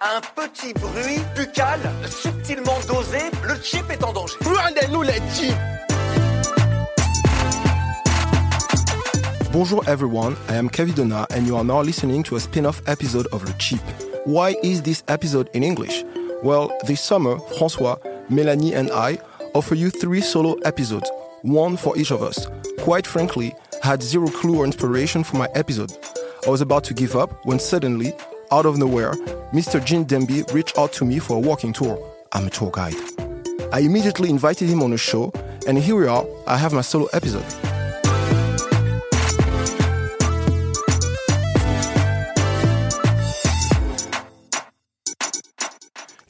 Un petit bruit buccal subtilement dosé, le chip est en danger. Rendez-nous le chip Bonjour everyone, I am Kavidona and you are now listening to a spin-off episode of Le Chip. Why is this episode in English? Well, this summer, François, Melanie and I offer you three solo episodes, one for each of us. Quite frankly, I had zero clue or inspiration for my episode. I was about to give up when suddenly, out of nowhere, Mr. Gene Demby reached out to me for a walking tour. I'm a tour guide. I immediately invited him on a show, and here we are, I have my solo episode.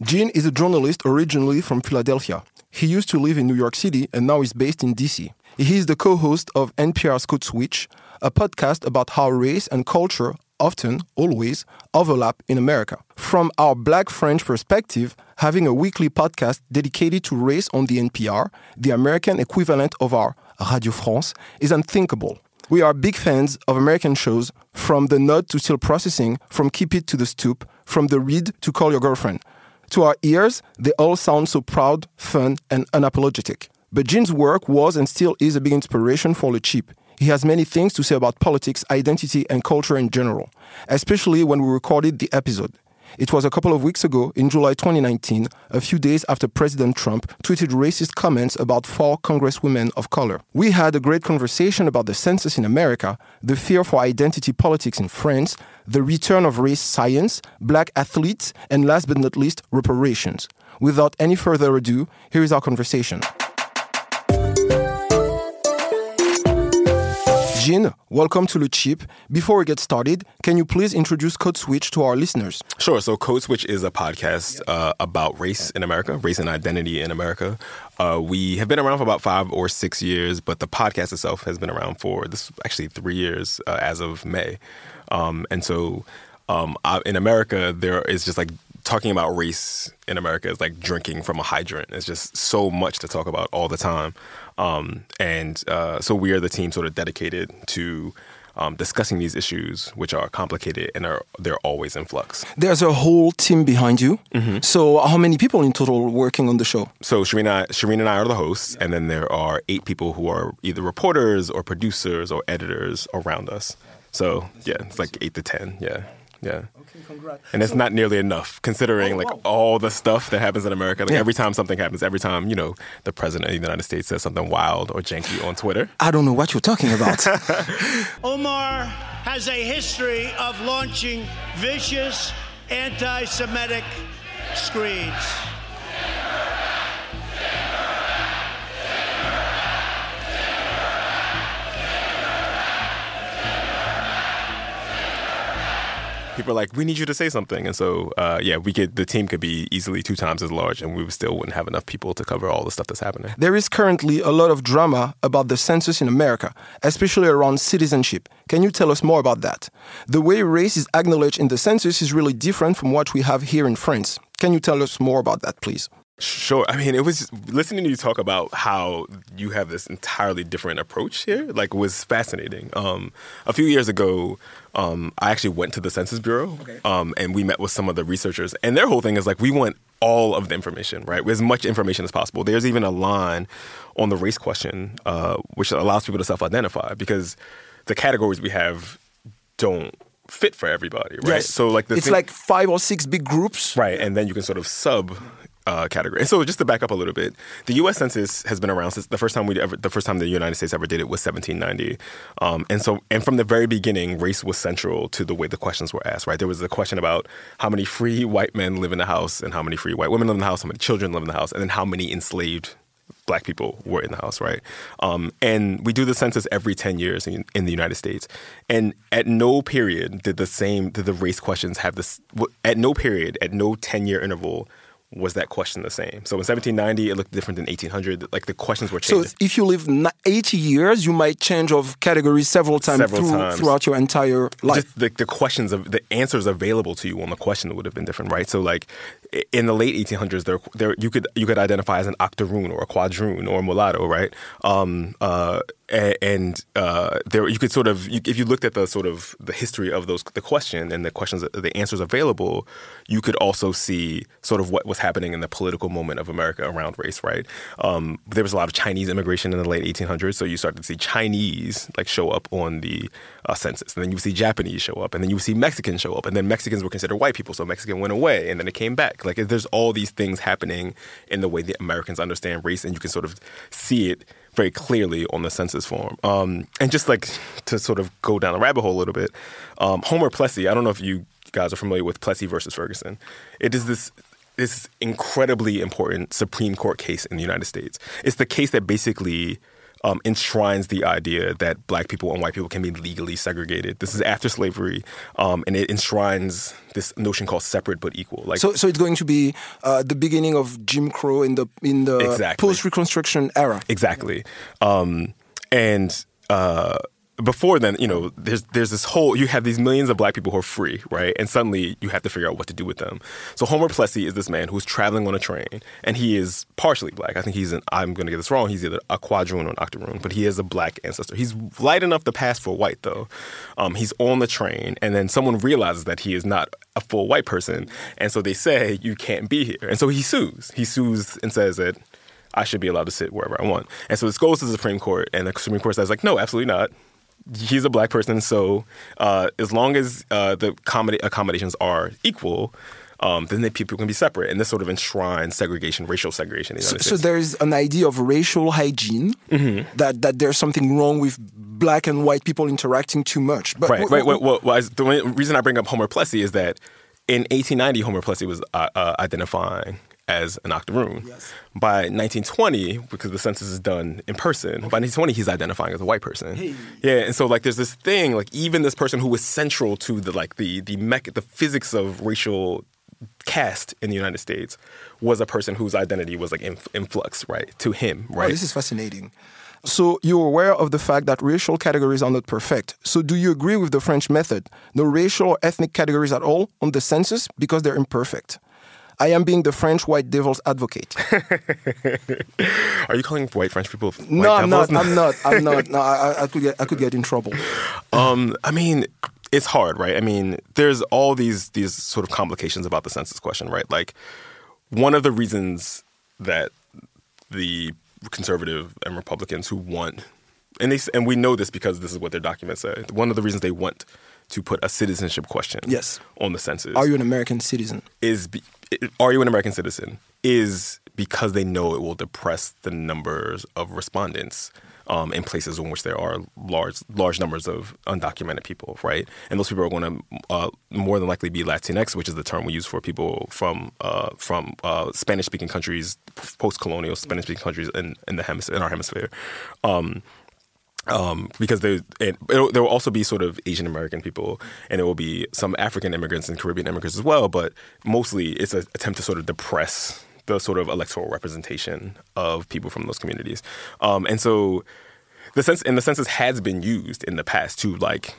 Gene is a journalist originally from Philadelphia. He used to live in New York City and now is based in DC. He is the co host of NPR's Code Switch, a podcast about how race and culture often, always, overlap in America. From our black French perspective, having a weekly podcast dedicated to race on the NPR, the American equivalent of our Radio France, is unthinkable. We are big fans of American shows, from The Nod to Still Processing, from Keep It to The Stoop, from The Read to Call Your Girlfriend. To our ears, they all sound so proud, fun, and unapologetic. But Gene's work was and still is a big inspiration for Le Tchip. He has many things to say about politics, identity, and culture in general, especially when we recorded the episode. It was a couple of weeks ago, in July 2019, a few days after President Trump tweeted racist comments about four congresswomen of color. We had a great conversation about the census in America, the fear for identity politics in France, the return of race science, black athletes, and last but not least, reparations. Without any further ado, here is our conversation. Gene, welcome to Le Tchip. Before we get started, can you please introduce Code Switch to our listeners? Sure. So, Code Switch is a podcast uh, about race in America, race and identity in America. Uh, we have been around for about five or six years, but the podcast itself has been around for this actually three years uh, as of May. Um, and so, um, in America, there is just like talking about race in America is like drinking from a hydrant. It's just so much to talk about all the time. Um, and uh, so we are the team sort of dedicated to um, discussing these issues, which are complicated and are they're always in flux. There's a whole team behind you. Mm-hmm. So how many people in total working on the show? So Shereen, Shereen and I are the hosts, and then there are eight people who are either reporters or producers or editors around us. So yeah, it's like eight to ten. Yeah. Yeah. Okay, congrats. And it's so, not nearly enough considering oh, like wow. all the stuff that happens in America. Like yeah. every time something happens, every time, you know, the president of the United States says something wild or janky on Twitter. I don't know what you're talking about. Omar has a history of launching vicious anti Semitic screeds. People are like, we need you to say something. And so, uh, yeah, we could, the team could be easily two times as large and we still wouldn't have enough people to cover all the stuff that's happening. There is currently a lot of drama about the census in America, especially around citizenship. Can you tell us more about that? The way race is acknowledged in the census is really different from what we have here in France. Can you tell us more about that, please? Sure. I mean, it was listening to you talk about how you have this entirely different approach here. Like, was fascinating. Um, a few years ago, um, I actually went to the Census Bureau, okay. um, and we met with some of the researchers. And their whole thing is like, we want all of the information, right? As much information as possible. There's even a line on the race question, uh, which allows people to self-identify because the categories we have don't fit for everybody, right? Yes. So like the it's thing, like five or six big groups, right? And then you can sort of sub uh, category. And so, just to back up a little bit, the U.S. Census has been around since the first time we ever, the first time the United States ever did it was 1790. Um, and so, and from the very beginning, race was central to the way the questions were asked. Right, there was a question about how many free white men live in the house, and how many free white women live in the house, how many children live in the house, and then how many enslaved black people were in the house, right? Um, and we do the census every 10 years in, in, the United States. And at no period did the same, did the race questions have this, at no period, at no 10 year interval, was that question the same? So in 1790, it looked different than 1800. Like the questions were changed. So if you live 80 years, you might change of categories several times, several through, times. throughout your entire life. Just the, the questions of the answers available to you on the question would have been different, right? So like in the late 1800s, there, there you could you could identify as an octoroon or a quadroon or a mulatto, right? Um, uh, and uh, there you could sort of you, if you looked at the sort of the history of those the question and the questions the answers available you could also see sort of what was happening in the political moment of America around race right? Um, there was a lot of Chinese immigration in the late 1800s so you started to see Chinese like show up on the uh, census. And then you would see Japanese show up and then you would see Mexicans show up and then Mexicans were considered white people so Mexican went away and then it came back like there's all these things happening in the way the Americans understand race and you can sort of see it very clearly on the census form. Um, and just like to sort of go down the rabbit hole a little bit, um, Homer Plessy, I don't know if you guys are familiar with Plessy versus Ferguson. It is this this incredibly important Supreme Court case in the United States. It's the case that basically um, enshrines the idea that black people and white people can be legally segregated. This is after slavery, um, and it enshrines this notion called separate but equal. Like so, so it's going to be uh, the beginning of Jim Crow in the in the exactly. post Reconstruction era. Exactly, um, and. Uh, before then, you know, there's there's this whole you have these millions of black people who are free, right? And suddenly you have to figure out what to do with them. So Homer Plessy is this man who's traveling on a train, and he is partially black. I think he's an I'm going to get this wrong. He's either a quadroon or an octoroon, but he has a black ancestor. He's light enough to pass for white though. Um, he's on the train, and then someone realizes that he is not a full white person, and so they say you can't be here, and so he sues. He sues and says that. I should be allowed to sit wherever I want. And so this goes to the Supreme Court, and the Supreme Court says, like, no, absolutely not he's a black person, so uh, as long as uh, the accommodations are equal, um, then the people can be separate. And this sort of enshrines segregation, racial segregation. The so, so, there's an idea of racial hygiene mm-hmm. that that there's something wrong with black and white people interacting too much. But right, w- right. W- well, well, the reason I bring up Homer Plessy is that in 1890, Homer Plessy was uh, uh, identifying as an octoroon. Yes. By 1920, because the census is done in person, okay. by 1920 he's identifying as a white person. Hey. Yeah, and so like there's this thing like even this person who was central to the like the the mech- the physics of racial caste in the United States was a person whose identity was like in, in flux, right? To him, oh, right? Oh, this is fascinating. So you're aware of the fact that racial categories are not perfect. So do you agree with the French method? No racial or ethnic categories at all on the census because they're imperfect. I am being the French white devil's advocate. Are you calling white French people? White no, I'm not. I'm not. I'm not. No, I, I, could get. I could get in trouble. Um, I mean, it's hard, right? I mean, there's all these these sort of complications about the census question, right? Like, one of the reasons that the conservative and Republicans who want, and they and we know this because this is what their documents say. One of the reasons they want to put a citizenship question yes. on the census. Are you an American citizen? Is be, are you an American citizen? Is because they know it will depress the numbers of respondents um, in places in which there are large large numbers of undocumented people, right? And those people are going to uh, more than likely be Latinx, which is the term we use for people from uh, from uh, Spanish speaking countries, post colonial Spanish speaking countries in in the hemisphere in our hemisphere. Um, um, because there there will also be sort of Asian American people, and there will be some African immigrants and Caribbean immigrants as well. But mostly, it's an attempt to sort of depress the sort of electoral representation of people from those communities. Um, and so, the sense and the census has been used in the past to like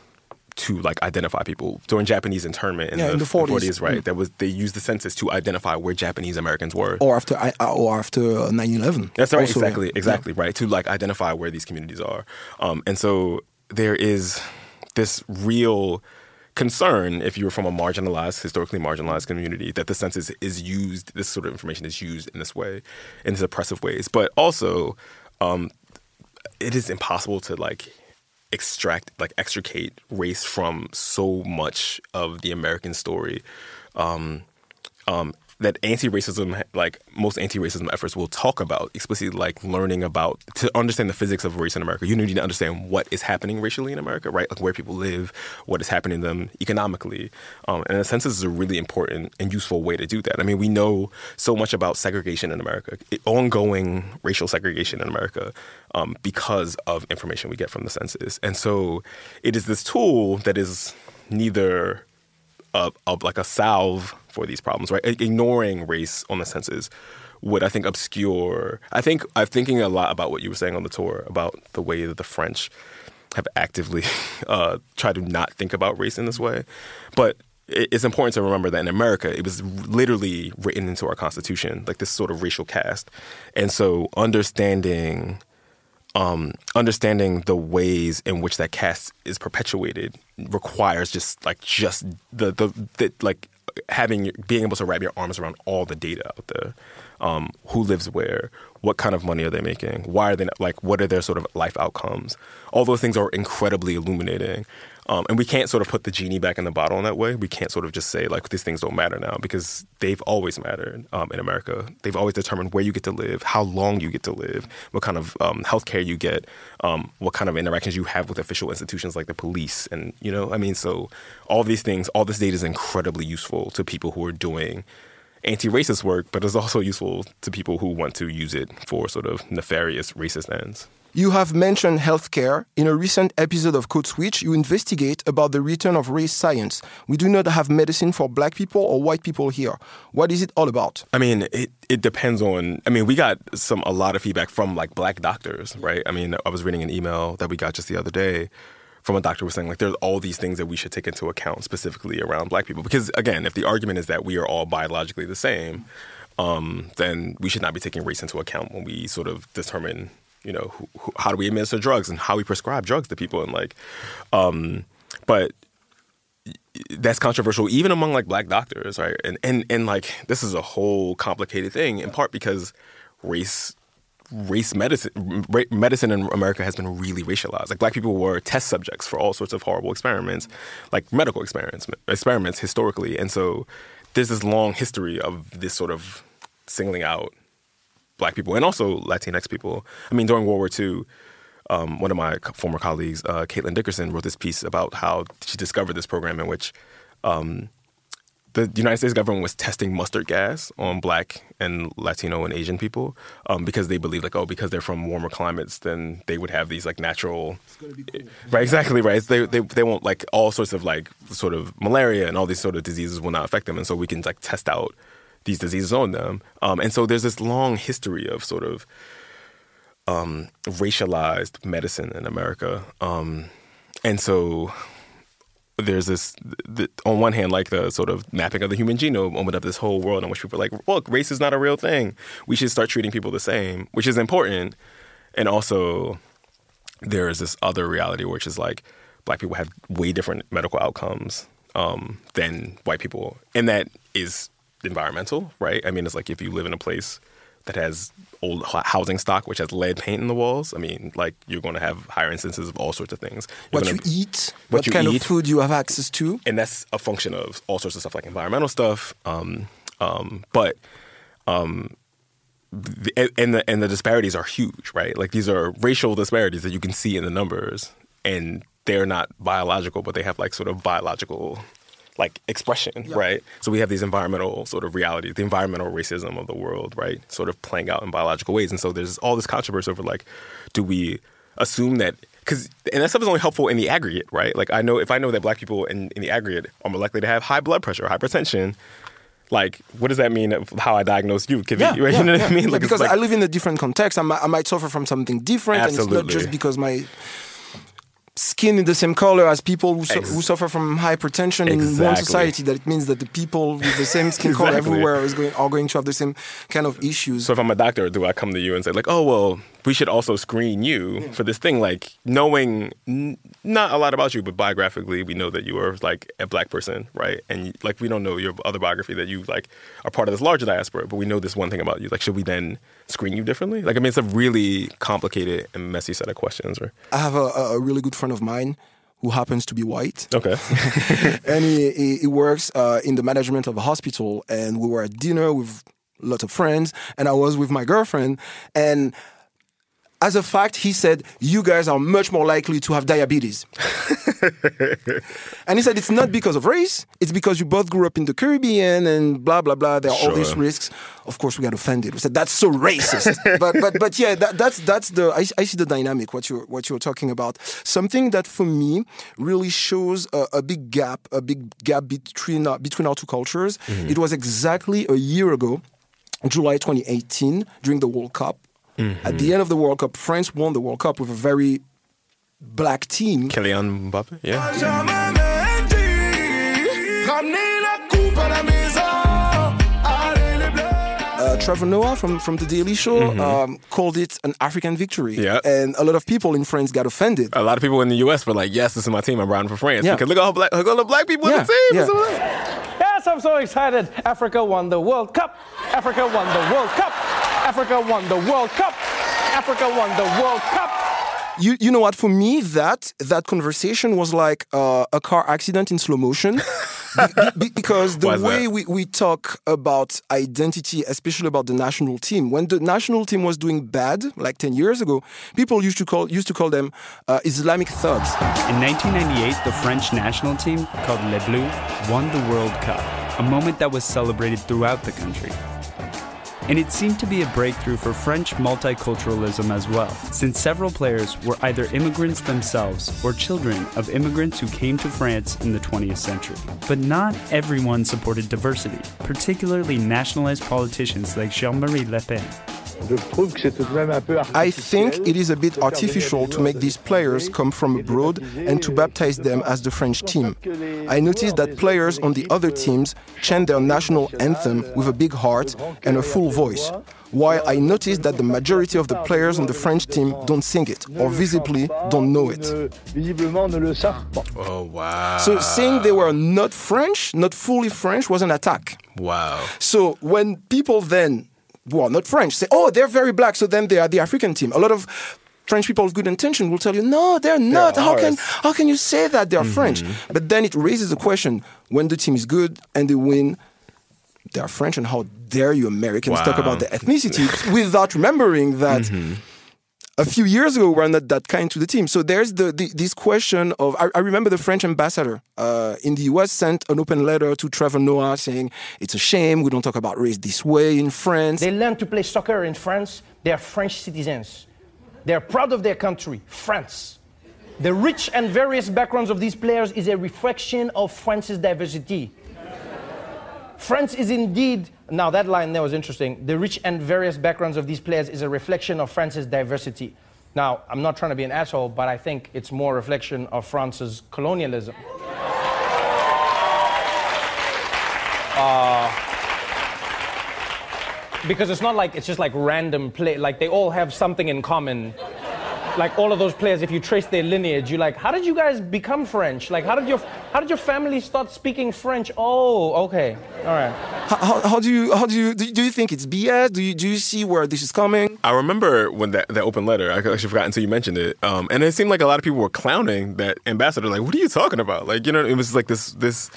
to like identify people during Japanese internment in, yeah, the, in the 40s. 40s right? Mm. That was they used the census to identify where Japanese Americans were, or after or after 9/11. That's right, also, exactly, exactly yeah. right. To like identify where these communities are, um, and so there is this real concern if you're from a marginalized, historically marginalized community, that the census is used, this sort of information is used in this way, in these oppressive ways. But also, um, it is impossible to like extract like extricate race from so much of the American story. Um, um, that anti-racism like most anti-racism efforts will talk about explicitly like learning about to understand the physics of race in America. You need to understand what is happening racially in America right? Like where people live what is happening to them economically. Um, and sense this is a really important and useful way to do that. I mean we know so much about segregation in America ongoing racial segregation in America um, because of information we get from the census. And so it is this tool that is neither a, like a salve for these problems, right? Ignoring race on the census would I think obscure. I think I'm thinking a lot about what you were saying on the tour about the way that the French have actively uh, tried to not think about race in this way, but it's important to remember that in America, it was literally written into our constitution, like this sort of racial caste, and so understanding um, understanding the ways in which that caste is perpetuated requires just like just the the, the like having being able to wrap your arms around all the data out there. Um, who lives where? What kind of money are they making? Why are they not, like? What are their sort of life outcomes? All those things are incredibly illuminating. Um, and we can't sort of put the genie back in the bottle in that way. We can't sort of just say like these things don't matter now because they've always mattered um, in America. They've always determined where you get to live, how long you get to live, what kind of um, health care you get, um, what kind of interactions you have with official institutions like the police, and you know, I mean, so all these things, all this data is incredibly useful to people who are doing anti-racist work, but it's also useful to people who want to use it for sort of nefarious racist ends. You have mentioned healthcare. In a recent episode of Code Switch, you investigate about the return of race science. We do not have medicine for black people or white people here. What is it all about? I mean, it, it depends on I mean, we got some a lot of feedback from like black doctors, right? I mean, I was reading an email that we got just the other day from a doctor was saying like there's all these things that we should take into account specifically around black people because again if the argument is that we are all biologically the same um, then we should not be taking race into account when we sort of determine you know, who, who, how do we administer drugs and how we prescribe drugs to people and like, um, but that's controversial even among like black doctors, right? And and and like this is a whole complicated thing in part because race race medicine medicine in America has been really racialized. Like black people were test subjects for all sorts of horrible experiments, like medical experiments experiments historically. And so there's this long history of this sort of singling out black people and also Latinx people. I mean, during World War II, um, one of my former colleagues, uh, Caitlin Dickerson, wrote this piece about how she discovered this program in which um, the United States government was testing mustard gas on black and Latino and Asian people um, because they believe like oh because they're from warmer climates then they would have these like natural cool. right exactly right they, they they won't like all sorts of like sort of malaria and all these sort of diseases will not affect them and so we can like test out these diseases on them. Um, and so there's this long history of sort of um, racialized medicine in America. Um, and so there's this, the, on one hand, like the sort of mapping of the human genome opened up this whole world in which people are like, look, race is not a real thing. We should start treating people the same, which is important. And also, there is this other reality, which is like black people have way different medical outcomes um, than white people. And that is environmental, right? I mean, it's like if you live in a place that has old housing stock, which has lead paint in the walls, I mean, like you're going to have higher instances of all sorts of things. You're what gonna, you eat, what, what you kind eat, of food you have access to. And that's a function of all sorts of stuff like environmental stuff. Um, um, but, um, the, and the and the disparities are huge, right? Like these are racial disparities that you can see in the numbers, and they're not biological, but they have like sort of biological like expression, yeah. right? So we have these environmental sort of realities, the environmental racism of the world, right? Sort of playing out in biological ways. And so there's all this controversy over like, do we assume that because and that stuff is only helpful in the aggregate, right? Like I know if I know that black people in, in the aggregate are more likely to have high blood pressure, hypertension, like what does that mean of how I diagnose you? yeah, you, yeah, know what I mean? Like, because like, I live in a different context. I might, I might suffer from something different, absolutely. and it's not just because my skin in the same color as people who, su- who suffer from hypertension exactly. in one society that it means that the people with the same skin exactly. color everywhere is going are going to have the same kind of issues so if i'm a doctor do i come to you and say like oh well we should also screen you yeah. for this thing like knowing n- not a lot about you but biographically we know that you are like a black person right and like we don't know your other biography that you like are part of this larger diaspora but we know this one thing about you like should we then screen you differently? Like, I mean, it's a really complicated and messy set of questions. Right? I have a, a really good friend of mine who happens to be white. Okay. and he, he, he works uh, in the management of a hospital. And we were at dinner with lots of friends, and I was with my girlfriend. And as a fact, he said, You guys are much more likely to have diabetes. and he said, It's not because of race, it's because you both grew up in the Caribbean and blah, blah, blah. There are all these risks. Of course, we got offended. We said, That's so racist. but, but, but yeah, that, that's, that's the, I, I see the dynamic, what you're, what you're talking about. Something that for me really shows a, a big gap, a big gap between, uh, between our two cultures. Mm-hmm. It was exactly a year ago. July 2018 during the World Cup. At the end of the World Cup, France won the World Cup with a very black team. Kylian Mbappe. Yeah. Jamais menti, ramener la coupe à la maison. Allez les bleus. Uh, Trevor Noah from, from The Daily Show um, called it an African victory. Yeah. And a lot of people in France got offended. A lot of people in the U.S. were like, "Yes, this is my team. I'm riding for France." Yeah. Because look at all black, look at all the black people in the team. yeah. Yes, I'm so excited. Africa won the World Cup. Africa won the World Cup. Africa won the World Cup. Africa won the World Cup. You, you know what? For me, that that conversation was like uh, a car accident in slow motion, Be- be- because the way that? we, we talk about identity, especially about the national team, when the national team was doing bad, like ten years ago, people used to call used to call them uh, Islamic thugs. In 1998, the French national team, called Les Bleus, won the World Cup, a moment that was celebrated throughout the country. And it seemed to be a breakthrough for French multiculturalism as well, since several players were either immigrants themselves or children of immigrants who came to France in the 20th century. But not everyone supported diversity, particularly nationalized politicians like Jean-Marie Le Pen. Je trouve que c'est tout de même un peu I think it is a bit artificial to make these players come from abroad and to baptize them as the French team. I noticed that players on the other teams chant their national anthem with a big heart and a full voice, while I noticed that the majority of the players on the French team don't sing it or visibly don't know it. ne- visiblement ne le savent pas. Oh wow. So saying they were not French, not fully French, was an attack. wow. So when people then, who are not French, say, oh, they're very black, so then they are the African team, a lot of French people of good intention will tell you, no, they're not. how can how can you say that they're French? But then it raises the question: when the team is good and they win, they are French, and how dare you Americans talk about the ethnicity without remembering that a few years ago we were not that kind to the team. So there's the, the this question of I, I remember the French ambassador uh, in the U.S. sent an open letter to Trevor Noah saying it's a shame we don't talk about race this way in France. They learn to play soccer in France. They are French citizens. They're proud of their country, France. The rich and various backgrounds of these players is a reflection of France's diversity. France is indeed, now that line there was interesting. The rich and various backgrounds of these players is a reflection of France's diversity. Now, I'm not trying to be an asshole, but I think it's more a reflection of France's colonialism. Uh, because it's not like it's just like random play like they all have something in common like all of those players if you trace their lineage you're like how did you guys become french like how did your how did your family start speaking french oh okay all right how, how, how do you how do you do you- do you think it's BS? Do you do you see where this is coming? I remember when that, that open letter, I actually forgot until you mentioned it. Um, and it seemed like a lot of people were clowning that ambassador. Like, what are you talking about? Like, you know, it was like this, this,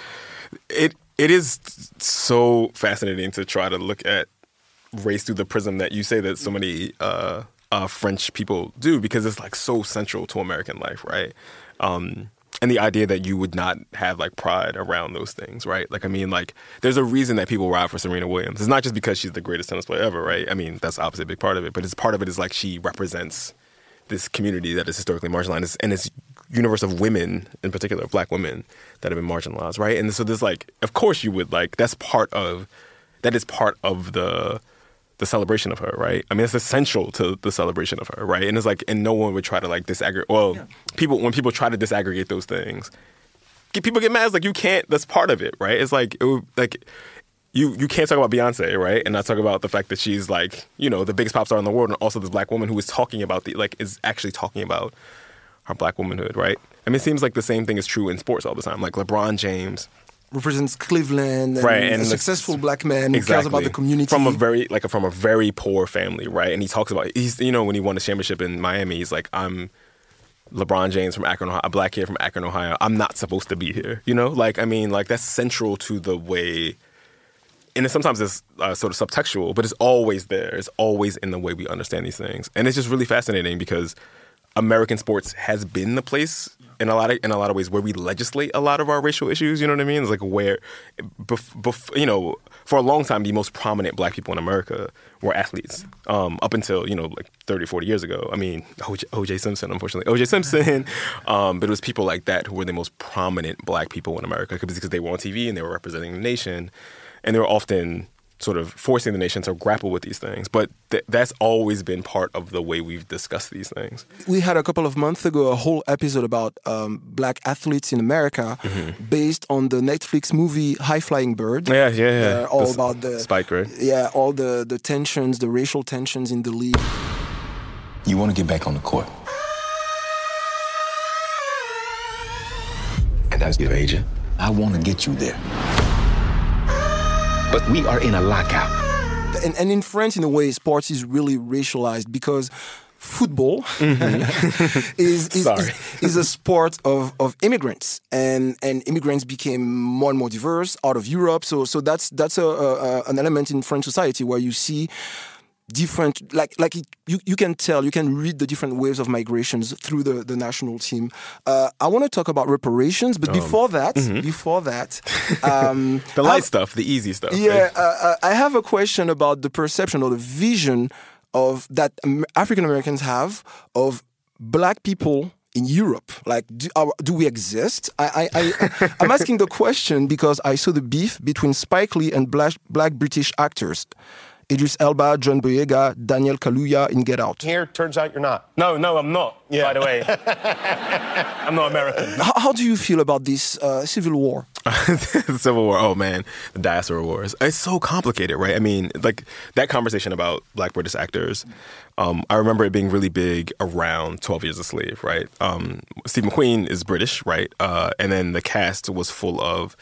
it, it is so fascinating to try to look at race through the prism that you say that so many uh, uh, French people do because it's like so central to American life, right? Um, and the idea that you would not have like pride around those things, right? Like, I mean, like, there's a reason that people ride for Serena Williams. It's not just because she's the greatest tennis player ever, right? I mean, that's obviously a big part of it, but it's part of it is like she represents this community that is historically marginalized and this universe of women in particular black women that have been marginalized right and so there's like of course you would like that's part of that is part of the the celebration of her right i mean it's essential to the celebration of her right and it's like and no one would try to like disaggregate well people when people try to disaggregate those things get, people get mad it's like you can't that's part of it right it's like it would, like you you can't talk about Beyonce, right? And not talk about the fact that she's like, you know, the biggest pop star in the world, and also this black woman who is talking about the like is actually talking about her black womanhood, right? I mean, it seems like the same thing is true in sports all the time. Like LeBron James, Represents Cleveland and, right? a successful black man who cares about the community. from a very like from a very poor family, right? And he talks about he's you know when he won the championship in Miami, he's like I'm LeBron James from Akron, Ohio, a black kid from Akron, Ohio, I'm not supposed to be here. You know, like I mean, like that's central to the way. And it, sometimes it's uh, sort of subtextual, but it's always there. It's always in the way we understand these things, and it's just really fascinating because American sports has been the place in a lot of in a lot of ways where we legislate a lot of our racial issues. You know what I mean? It's like where, bef- bef- you know, for a long time, the most prominent black people in America were athletes. Um, up until you know, like 30, 40 years ago. I mean, OJ, Simpson, unfortunately, OJ Simpson. Um, but it was people like that who were the most prominent black people in America because they were on TV and they were representing the nation, and they were often sort of forcing the nation to grapple with these things. But th- that's always been part of the way we've discussed these things. We had a couple of months ago a whole episode about um, black athletes in America Mm-hmm. based on the Netflix movie High Flying Bird. Yeah, yeah, yeah. Uh, all The about the Spike, right? Yeah, all the, the tensions, the racial tensions in the league. You want to get back on the court. And as your agent, I want to get you there. But we are in a lockout. and, and in France, in a way, sports is really racialized because football mm-hmm. is, is, Sorry. is, is a sport of, of immigrants, and, and immigrants became more and more diverse out of Europe. So so that's that's a, a- an element in French society where you see different like like it, you, you can tell you can read the different waves of migrations through the, the national team uh, i want to talk about reparations but before that before that um, The light stuff, the easy stuff. yeah, right? uh, uh, I have a question about the perception or the vision of that um, African Americans have of black people in Europe. Like, do, are, do we exist? I, I, I, I'm asking the question because I saw the beef between Spike Lee and black, black British actors. Idris Elba, John Boyega, Daniel Kaluuya in Get Out. Here, turns out you're not. No, no, I'm not. Yeah. By the way, I'm not American. How, how do you feel about this uh, civil war? the Civil War. Oh man, the diaspora wars. It's so complicated, right? I mean, like that conversation about Black British actors. Um, I remember it being really big around Twelve Years a Slave, right? Um, Steve McQueen is British, right? Uh, and then the cast was full of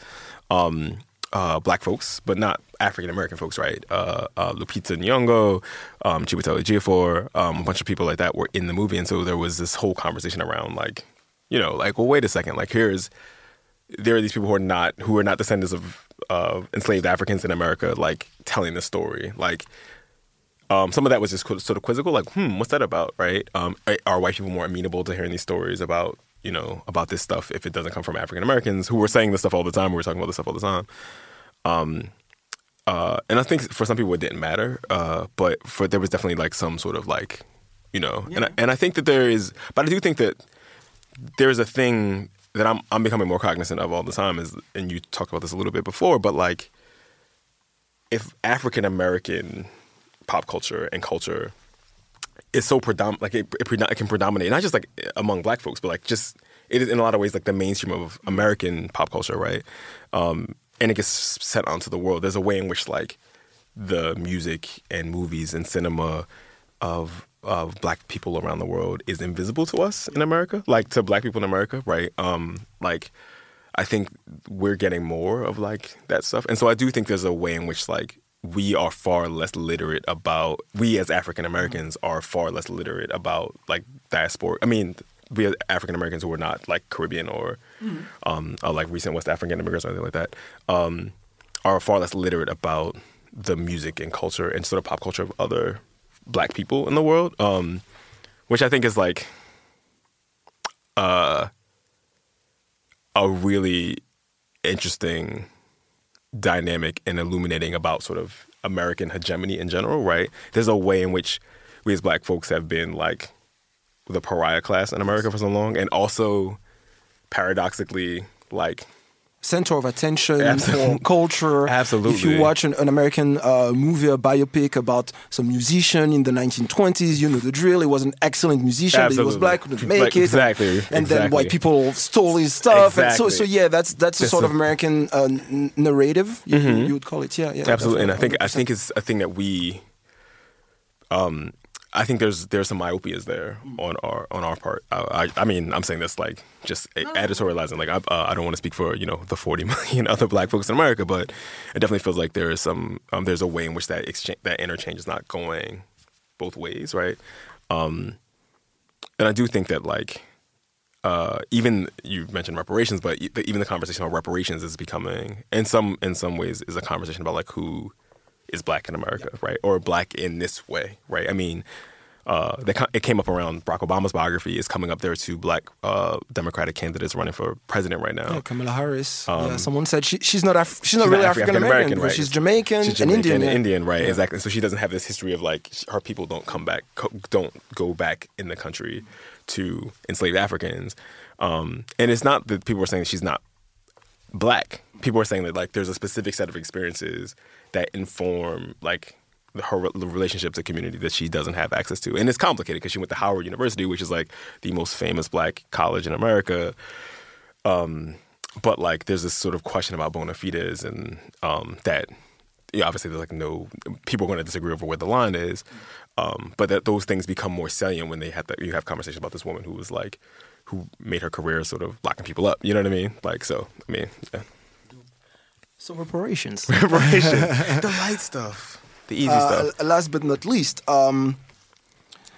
um, uh, black folks, but not African American folks, right? Uh, uh, Lupita Nyong'o, um, Chiwetel Ejiofor, um, a bunch of people like that were in the movie, and so there was this whole conversation around like, you know, like, well, wait a second, like here's there are these people who are not who are not descendants of uh, enslaved Africans in America, like telling the story. Like um, some of that was just sort of quizzical, like, hmm, what's that about, right? Um, are- white people more amenable to hearing these stories about you know about this stuff if it doesn't come from African Americans who were saying this stuff all the time? We were talking about this stuff all the time. Um, uh, and I think for some people it didn't matter, uh, but for there was definitely like some sort of like, you know, and I, and I think that there is, but I do think that there's a thing that I'm I'm becoming more cognizant of all the time is, and you talked about this a little bit before, but like, if African American pop culture and culture is so predominant, like it, it, it can predominate not just like among Black folks, but like just it is in a lot of ways like the mainstream of American pop culture, right? Um, and it gets sent onto the world. There's a way in which like the music and movies and cinema of of black people around the world is invisible to us in America, like to black people in America, right? Um, like I think we're getting more of like that stuff, and so I do think there's a way in which like we are far less literate about we as African Americans are far less literate about like diaspora. I mean, we African Americans who are not like Caribbean or um, or like recent West African immigrants or anything like that um, are far less literate about the music and culture and sort of pop culture of other black people in the world, um, which I think is like uh, a really interesting dynamic and illuminating about sort of American hegemony in general, right? There's a way in which we as black folks have been like the pariah class in America for so long, and also paradoxically like center of attention Absolutely. culture. Absolutely. If you watch an, an American uh, movie, a biopic about some musician in the 1920s, you know the drill. He was an excellent musician, but he was black, couldn't make Like, it. exactly, And then exactly. white people stole his stuff. And so, Exactly. so yeah, that's that's a That's sort of American uh, n- narrative. You, Mhm. you would call it, yeah, yeah. absolutely. And I think I think it's a thing that we, um, I think there's there's some myopias there on our on our part. I, I, I mean, I'm saying this like just editorializing. Like I, uh, I don't want to speak for you know the 40 million other Black folks in America, but it definitely feels like there is some um, there's a way in which that exchange that interchange is not going both ways, right? Um, and I do think that like uh, even you mentioned reparations, but even the conversation about reparations is becoming, in some in some ways, is a conversation about like who is black in America, right, or black in this way, right? I mean, uh, they, it came up around Barack Obama's biography. is coming up. There two black uh, Democratic candidates running for president right now. Yeah, Kamala Harris. Um, yeah, someone said she, she's not Af- she's not really African American, right? she's Jamaican, She's and Indian. and. Indian, right? Yeah. Exactly. So she doesn't have this history of like her people don't come back, co- don't go back in the country to enslave Africans. Um, and it's not that people are saying she's not black. People are saying that like there's a specific set of experiences that inform like the- her re- relationshiip to community that she doesn't have access to, and it's complicated because she went to Howard University, which is like the most famous black college in America. Um, but like there's this sort of question about bona fides and um, that yeah, obviously there's like no people are going to disagree over where the line is, um, but that those things become more salient when they have that you have conversations about this woman who was like who made her career sort of locking people up. You know what I mean? Like so. I mean, yeah. So reparations. reparations, the light stuff, the easy Uh, stuff. Last but not least, um,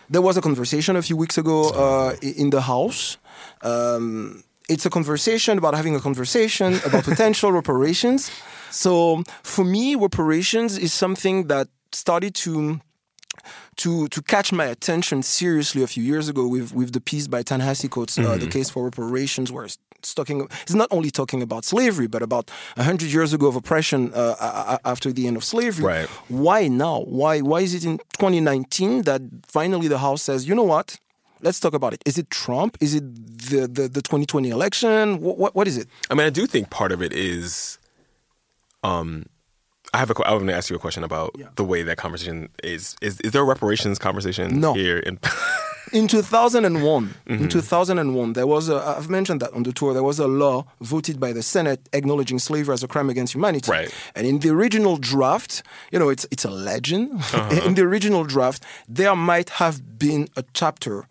there was a conversation a few weeks ago uh, in the House. Um, it's a conversation about having a conversation about potential reparations. So for me, reparations is something that started to to to catch my attention seriously a few years ago with with the piece by Ta-Nehisi Coates, uh, the Mhm. case for reparations, where it's it's talking it's not only talking about slavery, but about hundred years ago of oppression uh, after the end of slavery. Right. Why now? Why why is it in 2019 that finally the House says, you know what? Let's talk about it. Is it Trump? Is it the the, the 2020 election? What, what what is it? I mean, I do think part of it is, um, I have a. I want to ask you a question about the way that conversation is. Is is there a reparations conversation No. here? In, In 2001, in Mhm. 2001, there was a, I've mentioned that on the tour, there was a law voted by the Senate acknowledging slavery as a crime against humanity. Right. And in the original draft, you know, it's, it's a legend. Uh-huh. in the original draft, there might have been a chapter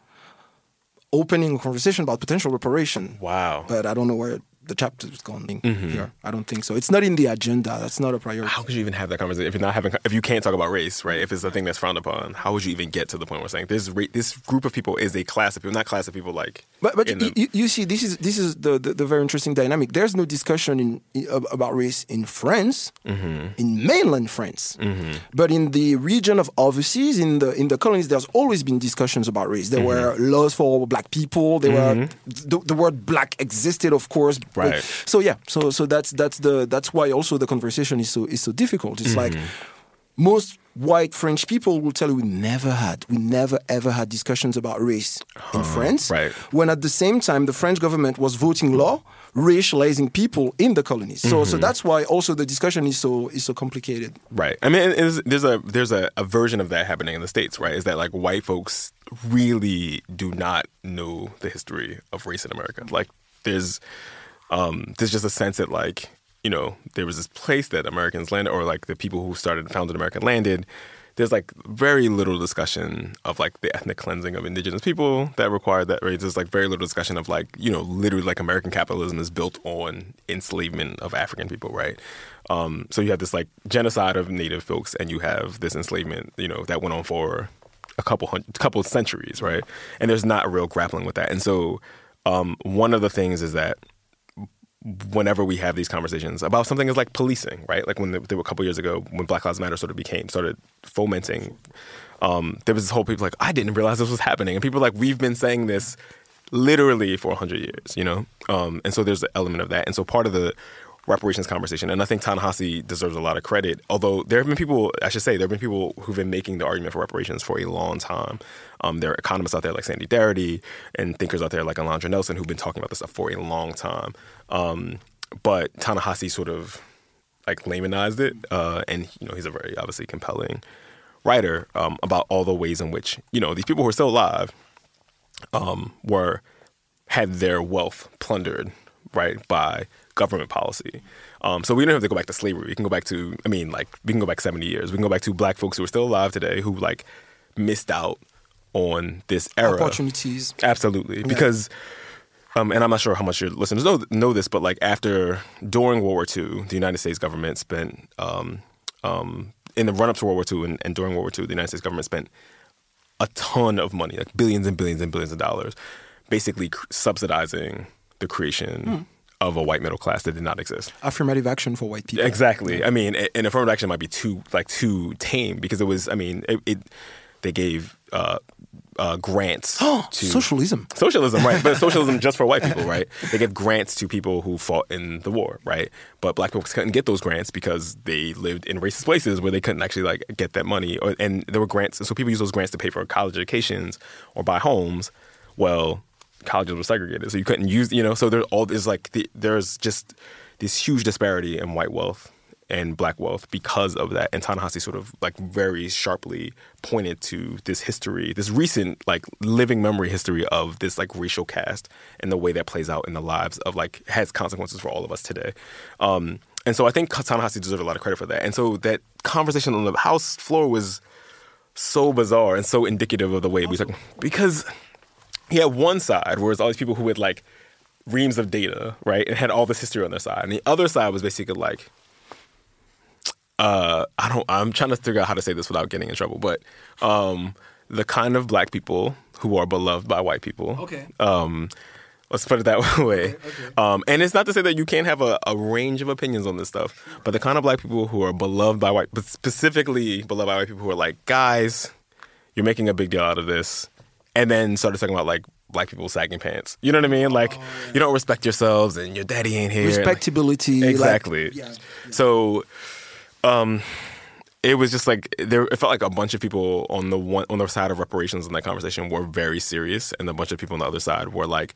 opening a conversation about potential reparation. Wow. But I don't know where the chapter is going Mhm. here. I don't think so. It's not in the agenda. That's not a priority. how could you even have that conversation if you're not having? If you can't talk about race, right? If it's a thing that's frowned upon, how would you even get to the point where saying this this group of people is a class of people, not class of people like? But, but you, you, you see, this is this is the, the, the very interesting dynamic. There's no discussion in, in about race in France, Mhm. in mainland France, Mhm. but in the region of overseas, in the in the colonies, there's always been discussions about race. There Mhm. were laws for black people. There were Mhm. the, the word black existed, of course. But- Right. So yeah, so so that's that's the that's why also the conversation is so is so difficult. It's like Mhm. most white French people will tell you we never had, we never ever had discussions about race in France. right. When at the same time the French government was voting law racializing people in the colonies. So so Mhm. that's why also the discussion is so is so complicated. Right. I mean, is, there's a there's a, a version of that happening in the states, right? Is that like white folks really do not know the history of race in America? Like, there's um, there's just a sense that like you know there was this place that Americans landed, or like the people who started founded America landed. There's like very little discussion of like the ethnic cleansing of indigenous people that required that. Right? There's like very little discussion of like you know literally like American capitalism is built on enslavement of African people, right? Um, so you have this like genocide of native folks, and you have this enslavement, you know, that went on for a couple hundred, couple of centuries, right? And there's not a real grappling with that. And so um, one of the things is that whenever we have these conversations about something is like policing, right? Like when there, were a couple years ago when Black Lives Matter sort of became started fomenting, um, there was this whole people like I didn't realize this was happening, and people like we've been saying this literally for hundred years, you know. Um, and so there's an element of that, and so part of the reparations conversation, and I think Ta-Nehisi deserves a lot of credit. Although there have been people, I should say, there have been people who've been making the argument for reparations for a long time. Um, there are economists out there like Sandy Darity and thinkers out there like Alondra Nelson who've been talking about this stuff for a long time. Um, but Ta-Nehisi sort of like laymanized it, uh, and you know he's a very obviously compelling writer um, about all the ways in which you know these people who are still alive um, were had their wealth plundered right by government policy. Um, so we don't have to go back to slavery. We can go back to I mean like we can go back 70 years. We can go back to black folks who are still alive today who like missed out on this era Opportunities. Absolutely, Yeah. because. Um, and I'm not sure how much your listeners know know this, but like after during World War II, the United States government spent um, um, in the run up to World War II and, and during World War II, the United States government spent a ton of money, like billions and billions and billions of dollars, basically cr- subsidizing the creation Hmm. of a white middle class that did not exist. Affirmative action for white people. Exactly. I mean, and affirmative action might be too like too tame because it was. I mean, it, it they gave uh, uh, grants to Socialism. Socialism, right? But socialism just for white people, right? They gave grants to people who fought in the war, right? But black people couldn't get those grants because they lived in racist places where they couldn't actually like get that money, or, and there were grants, so people use those grants to pay for college educations or buy homes. Well, colleges were segregated, so you couldn't use, you know. So there's all there's like the, there's just this huge disparity in white wealth and black wealth because of that. And Ta-Nehisi sort of like very sharply pointed to this history, this recent like living memory history of this like racial caste and the way that plays out in the lives of like has consequences for all of us today. Um, and so I think Ta-Nehisi deserves a lot of credit for that. And so that conversation on the house floor was so bizarre and so indicative of the way we talk because he had one side where it's all these people who had like reams of data, right, and had all this history on their side, and the other side was basically like, uh, I don't, I'm trying to figure out how to say this without getting in trouble, but um, the kind of black people who are beloved by white people. Okay. Um, let's put it that way. Um, and it's not to say that you can't have a, a range of opinions on this stuff, but the kind of black people who are beloved by white, but specifically beloved by white people who are like, guys, you're making a big deal out of this, and then started talking about like black people sagging pants. You know what I mean? Like you don't respect yourselves, and your daddy ain't here. Like- Respectability. like- exactly. yeah. So, um, it was just like there. It felt like a bunch of people on the one on the side of reparations in that conversation were very serious, and a bunch of people on the other side were like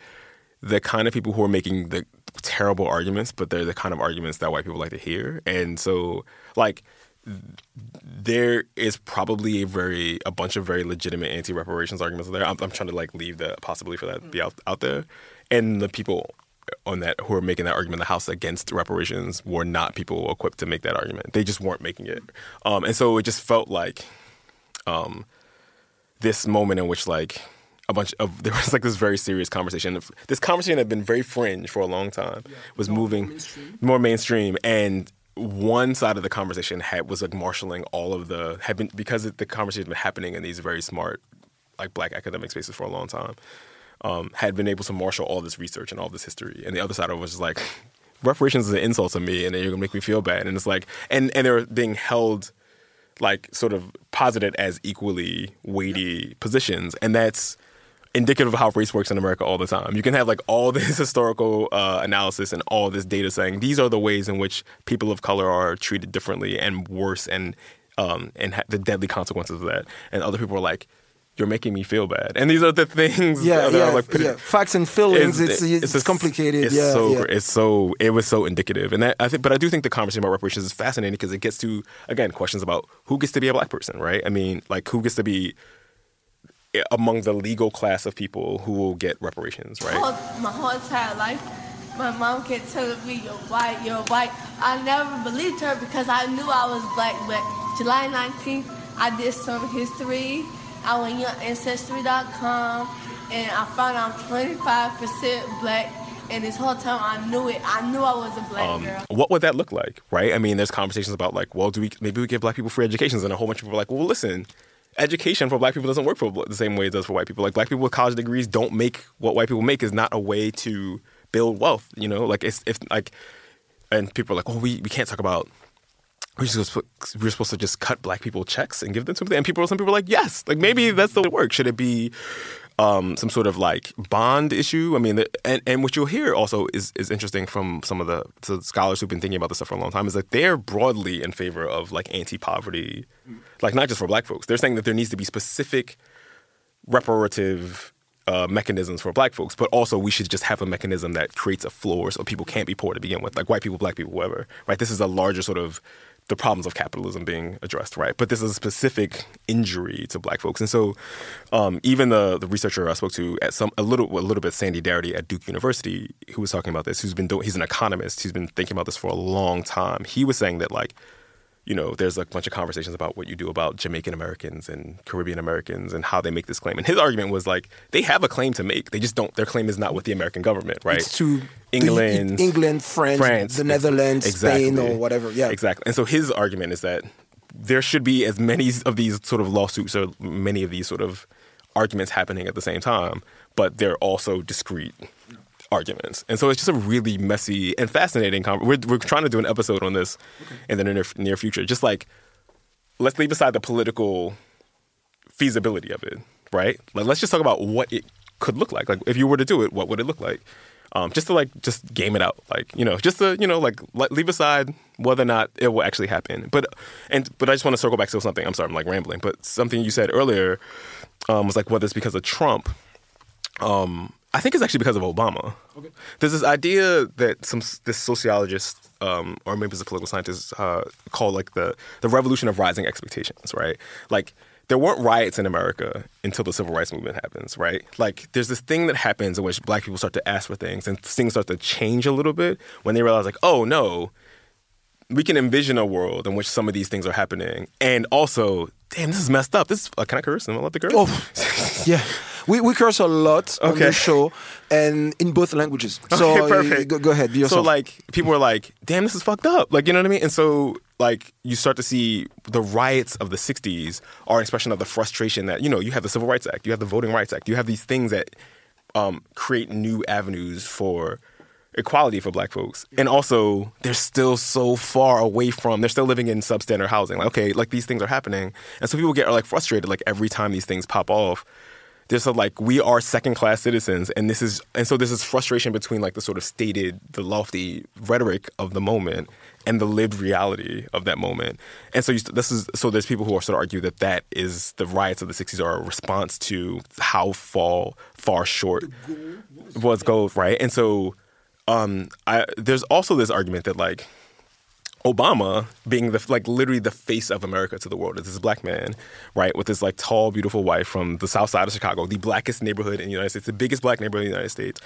the kind of people who are making the terrible arguments, but they're the kind of arguments that white people like to hear. And so, like, there is probably a very a bunch of very legitimate anti-reparations arguments there. I'm, I'm trying to like leave the possibility for that to be out out there, and the people on that who are making that argument in the House against reparations were not people equipped to make that argument. They just weren't making it, um, and so it just felt like um, this moment in which like a bunch of there was like this very serious conversation. This conversation had been very fringe for a long time. was moving more mainstream, and one side of the conversation had was like marshaling all of the had been because it, the conversation had been happening in these very smart like black academic spaces for a long time. Um, had been able to marshal all this research and all this history, and the other side of it was just like reparations is an insult to me, and then you're gonna make me feel bad, and it's like and and they're being held like sort of posited as equally weighty positions, and that's indicative of how race works in America all the time. You can have like all this historical uh, analysis and all this data saying these are the ways in which people of color are treated differently and worse, and um, and ha- the deadly consequences of that. And other people are like, "You're making me feel bad," and these are the things. Yeah, that are yeah, like yeah. Facts and feelings. It's it's, just- complicated. It's yeah, so yeah. it's so it was so indicative, and that, I think. But I do think the conversation about reparations is fascinating because it gets to again questions about who gets to be a black person, right? I mean, like who gets to be among the legal class of people who will get reparations, right? my whole entire life, my mom kept telling me, you're white, you're white. I never believed her because I knew I was black, but July 19th, I did some history. I went on Ancestry.com and I found I'm 25% black. And this whole time I knew it. I knew I was a black Um, girl. what would that look like, right? I mean, there's conversations about like, well, do we maybe we give black people free educations, and a whole bunch of people are like, well, listen, education for black people doesn't work for the same way it does for white people. Like black people with college degrees don't make what white people make is not a way to build wealth. You know, like it's if like, and people are like, well, we we can't talk about. We're, just supposed to, we're supposed to just cut black people checks and give them something. And people, some people are like, yes, like maybe that's the way it works. Should it be um, some sort of like bond issue? I mean, and, and what you'll hear also is, is interesting from some of the, the scholars who've been thinking about this stuff for a long time is that they're broadly in favor of like anti-poverty, like not just for black folks. They're saying that there needs to be specific reparative uh, mechanisms for black folks, but also we should just have a mechanism that creates a floor so people can't be poor to begin with, like white people, black people, whoever. Right? This is a larger sort of the problems of capitalism being addressed, right? But this is a specific injury to black folks, and so um, even the the researcher I spoke to at some a little a little bit Sandy Darity at Duke University, who was talking about this, who's been doing, he's an economist, he's been thinking about this for a long time. He was saying that like you know, there's a bunch of conversations about what you do about Jamaican Americans and Caribbean Americans and how they make this claim. And his argument was like, they have a claim to make. They just don't, their claim is not with the American government, right? It's to England, the, England, France, France, the Netherlands, exactly. Spain, or whatever. Yeah, Exactly. And so his argument is that there should be as many of these sort of lawsuits or many of these sort of arguments happening at the same time, but they're also discrete arguments. And so it's just a really messy and fascinating conversation. We're, we're trying to do an episode on this in the near, near future. Just like, let's leave aside the political feasibility of it, right? Like, let's just talk about what it could look like. Like, if you were to do it, what would it look like? Um, just to like, just game it out, like you know, just to you know, like let, leave aside whether or not it will actually happen. But and but I just want to circle back to something. I'm sorry, I'm like rambling, but something you said earlier um, was like whether it's because of Trump. Um, I think it's actually because of Obama. Okay. There's this idea that some this sociologist um, or maybe it's a political scientist uh, call like the the revolution of rising expectations, right? Like there weren't riots in America until the civil rights movement happens, right? Like there's this thing that happens in which black people start to ask for things and things start to change a little bit when they realize like, oh no, we can envision a world in which some of these things are happening. And also, damn, this is messed up. This uh, can I curse? Am I allowed to curse? Oh, yeah. We, we curse a lot on Okay. the show and in both languages. So okay, uh, perfect. Go, go ahead, be yourself. So like people were like, "Damn, this is fucked up." Like you know what I mean? And so like you start to see the riots of the '60s are an expression of the frustration that you know you have the Civil Rights Act, you have the Voting Rights Act, you have these things that um, create new avenues for equality for black folks and also they're still so far away from they're still living in substandard housing like okay like these things are happening and so people get like frustrated like every time these things pop off there's a like we are second class citizens and this is and so there's this frustration between like the sort of stated the lofty rhetoric of the moment and the lived reality of that moment. And so you, this is so there's people who are sort of argue that that is the riots of the 60s are a response to how fall far short was gold right? And so um I, there's also this argument that like Obama being the like literally the face of America to the world is this black man, right, with this like tall, beautiful wife from the south side of Chicago, the blackest neighborhood in the United States, the biggest black neighborhood in the United States.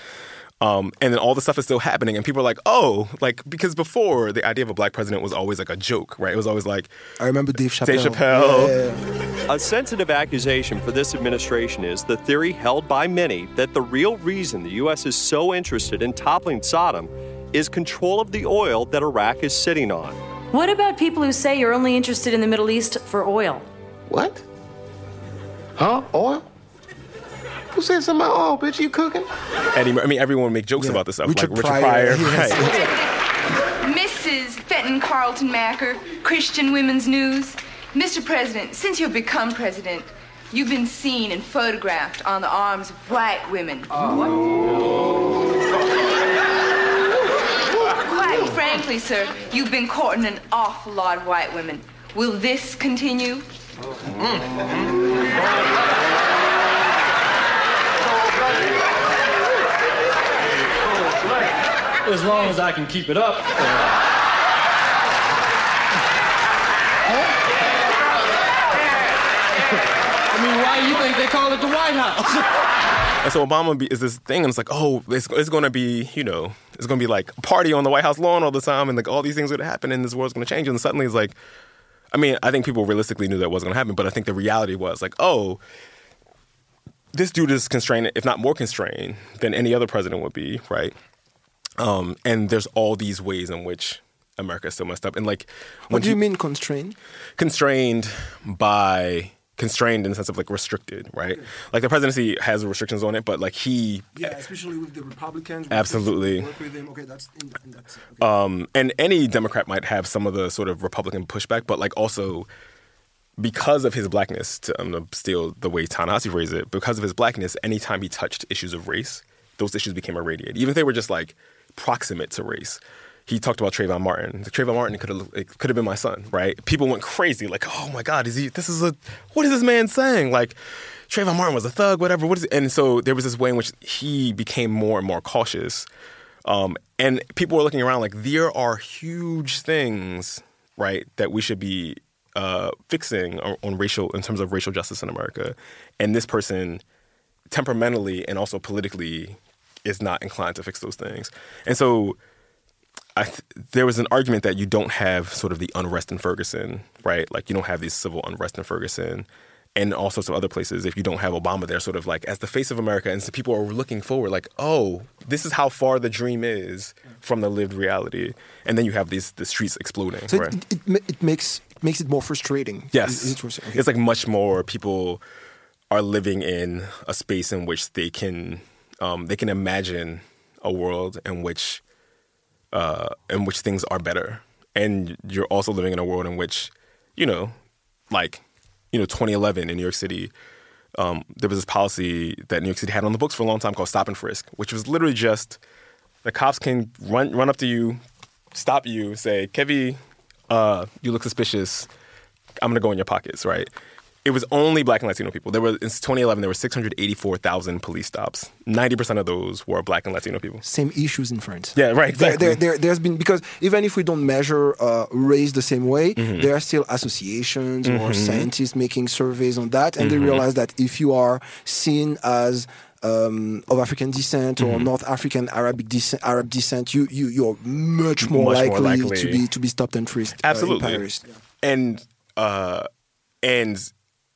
Um, and then all the stuff is still happening, and people are like, "Oh, like because before the idea of a black president was always like a joke, right? It was always like I remember Dave Chappelle. Dave Chappelle. A sensitive accusation for this administration is the theory held by many that the real reason the U.S. is so interested in toppling Saddam is control of the oil that Iraq is sitting on. What about people who say you're only interested in the Middle East for oil? What? Huh? Oil? Who said something about oil, bitch? You cooking? Eddie, I mean, everyone would make jokes about this stuff, Richard like Richard Pryor, Pryor, yes. right? Mrs. Fenton Carlton Macker, Christian Women's News. Mr. President, since you've become president, you've been seen and photographed on the arms of white women. Oh. Quite frankly, sir, you've been courting an awful lot of white women. Will this continue? As long as I can keep it up. I mean, why do you think they call it the White House? And so Obama be, is this thing, and it's like, oh, it's, it's going to be, you know, it's going to be like a party on the White House lawn all the time, and like all these things are going to happen, and this world's going to change. And suddenly it's like, I mean, I think people realistically knew that was going to happen, but I think the reality was like, oh, this dude is constrained, if not more constrained than any other president would be, right? Um, and there's all these ways in which America is still messed up, and like, What do you mean constrained? constrained by constrained in the sense of like restricted, right? Like the presidency has restrictions on it, but like he Yeah, especially with the Republicans. Absolutely. Work with them. Okay, that's in, in that's um and any democrat might have some of the sort of republican pushback but like also because of his blackness to um, to steal the way Ta-Nehisi phrased it because of his blackness anytime he touched issues of race those issues became irradiated even if they were just like proximate to race he talked about Trayvon Martin. Like, Trayvon Martin could have could have been my son, right? People went crazy, like, "Oh my God, is he? This is a what is this man saying?" Like, Trayvon Martin was a thug, whatever. What is it? And so there was this way in which he became more and more cautious, um, and people were looking around like there are huge things, right, that we should be uh, fixing on racial in terms of racial justice in America, and this person temperamentally and also politically is not inclined to fix those things, and so. I th- there was an argument that you don't have sort of the unrest in Ferguson, right? Like you don't have these civil unrest in Ferguson and all sorts of other places if you don't have Obama there sort of like as the face of America and so people are looking forward like, "Oh, this is how far the dream is from the lived reality." And then you have these the streets exploding, So right? it, it, it makes it makes it more frustrating. Yes. Is- is it what? Okay. It's like much more people are living in a space in which they can um, they can imagine a world in which uh, in which things are better, and you're also living in a world in which you know, like you know, 2011 in New York City. Um, there was this policy that New York City had on the books for a long time called stop and frisk, which was literally just the cops can run run up to you, stop you, say, "Kévi, uh, you look suspicious. I'm gonna go in your pockets." Right? It was only Black and Latino people. There were in 2011 there were 684,000 police stops. 90 percent of those were Black and Latino people. Same issues in France. Yeah, right. There, Exactly. there, there, has been because even if we don't measure uh, race the same way, Mhm. there are still associations or Mhm. scientists making surveys on that, and Mhm. they realize that if you are seen as um, of African descent or Mhm. North African Arabic descent, Arab descent, you you you're much more, Much more likely, likely. to be to be stopped and frisked. uh, in Absolutely. Paris. And uh, and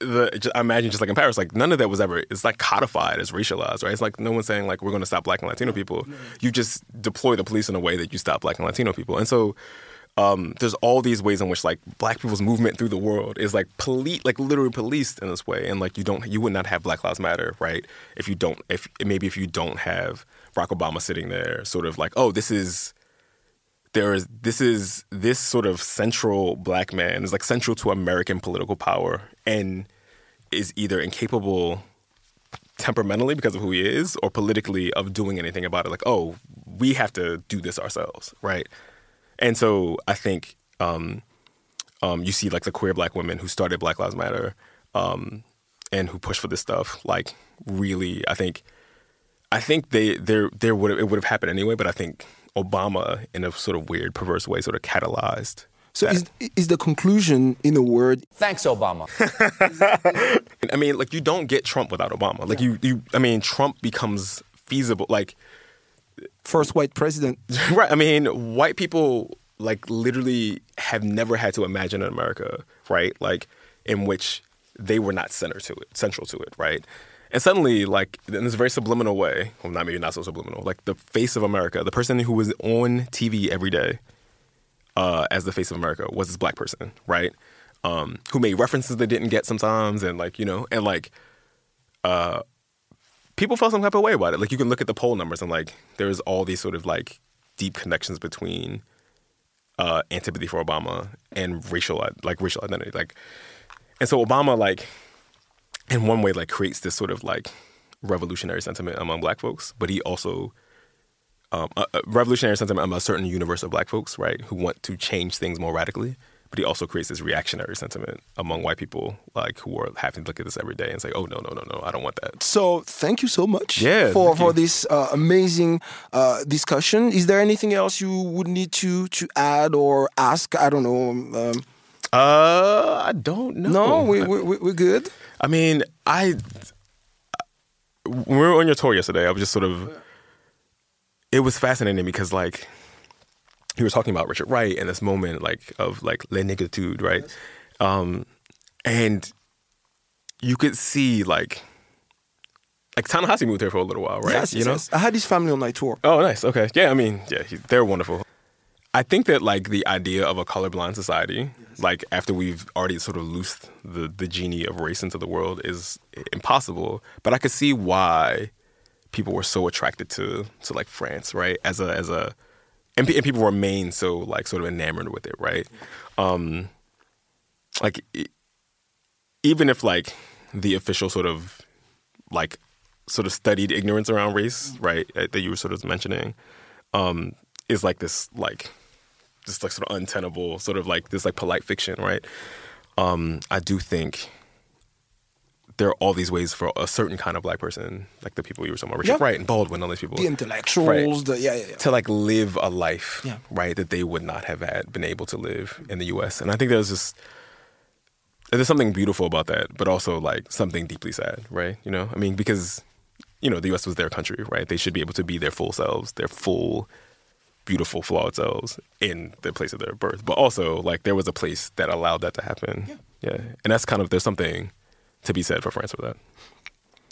the I imagine just like in Paris, like none of that was ever. It's like codified as racialized, right? It's like no one's saying like we're going to stop Black and Latino people. You just deploy the police in a way that you stop Black and Latino people, and so. Um, there's all these ways in which like black people's movement through the world is like police like literally policed in this way and like you don't you would not have black lives matter right if you don't if maybe if you don't have barack obama sitting there sort of like oh this is there is this is this sort of central black man is like central to American political power and is either incapable temperamentally because of who he is or politically of doing anything about it like oh we have to do this ourselves right and so i think um, um, you see like the queer black women who started black lives matter um, and who push for this stuff like really i think I think they there there would it would have happened anyway, but I think Obama, in a sort of weird, perverse way, sort of catalyzed. So is, is the conclusion in a word? Thanks, Obama. I mean, like you don't get Trump without Obama. Like you, you. I mean, Trump becomes feasible. Like first white president. right. I mean, white people like literally have never had to imagine an America, right? Like in which they were not center to it, central to it, right? And suddenly, like in this very subliminal way, well, not maybe not so subliminal, like the face of America, the person who was on TV every day uh, as the face of America was this black person, right? Um, who made references they didn't get sometimes, and like you know, and like uh, people felt some type of way about it. Like you can look at the poll numbers, and like there's all these sort of like deep connections between uh, antipathy for Obama and racial like racial identity, like, and so Obama like in one way like creates this sort of like revolutionary sentiment among black folks, but he also um, a, a revolutionary sentiment among a certain universe of black folks, right, who want to change things more radically. But he also creates this reactionary sentiment among white people, like who are having to look at this every day and say, "Oh no, no, no, no, I don't want that." So thank you so much Yeah, for, for you. this uh, amazing uh, discussion. Is there anything else you would need to to add or ask? I don't know. Um, uh, I don't know. No, we, we, we- we're good. I mean, I when we were on your tour yesterday, I was just sort of. It was fascinating because like he was talking about Richard Wright and this moment like of like la négritude, right? Um, and you could see like like Ta-Nehisi moved here for a little while, right? Yes, you yes, know. yes. I had his family on my tour. Oh, nice. Okay. Yeah, I mean, yeah, he, they're wonderful. I think that like the idea of a colorblind society, like after we've already sort of loosed the the genie of race into the world, is impossible. But I could see why people were so attracted to to like France, right? As a as a and, and people remain so like sort of enamored with it, right? Um, like even if like the official sort of like sort of studied ignorance around race, right? uh, That you were sort of mentioning, um, is like this like this like sort of untenable, sort of like this like polite fiction, right? Um, I do think there are all these ways for a certain kind of black person, like the people you were talking about, Richard Yeah. Wright and Baldwin, all these people, The intellectuals, Right. the- yeah, yeah, yeah. to like live a life, Yeah. right, that they would not have had been able to live in the U.S. And I think there's just there's something beautiful about that, but also like something deeply sad, right? You know, I mean, because you know the U.S. was their country, right? They should be able to be their full selves, their full, beautiful, flawed selves in the place of their birth. But also, like, there was a place that allowed that to happen. Yeah, and that's kind of there's something to be said for France for that.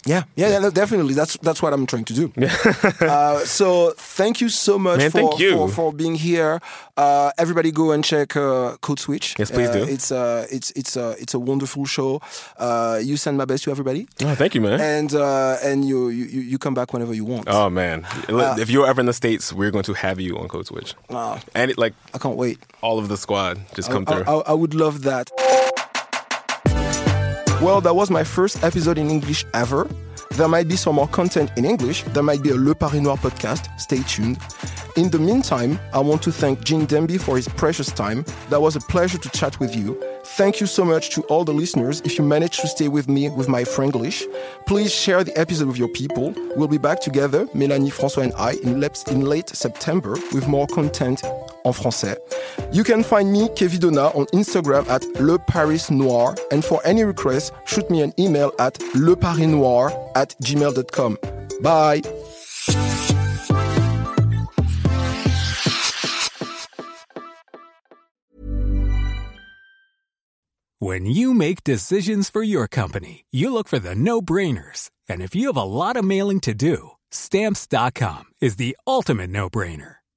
Yeah, yeah, yeah, no, definitely. That's that's what I'm trying to do. uh, so thank you so much Man, for, thank you. for for being here. Uh, everybody, go and check uh, Code Switch. Yes, please Uh, do. It's uh, it's it's a it's a wonderful show. Uh, you send my best to everybody. Oh, thank you, man. And uh, and you, you you come back whenever you want. Oh man, Uh, if you're ever in the states, we're going to have you on Code Switch. Wow. And it, like I can't wait. All of the squad just come I, through. I, I would love that. Well, that was my first episode in English ever. There might be some more content in English. There might be a Le Paris Noir podcast. Stay tuned. In the meantime, I want to thank Gene Demby for his precious time. That was a pleasure to chat with you. Thank you so much to all the listeners. If you managed to stay with me with my Franglish, please share the episode with your people. We'll be back together, Mélanie, François, and I, in late September with more content en français. You can find me, Kévi Donat, on Instagram at Le Paris Noir. And for any requests, shoot me an email at leparisnoir at gmail.com. Bye. When you make decisions for your company, you look for the no brainers. And if you have a lot of mailing to do, stamps.com is the ultimate no brainer.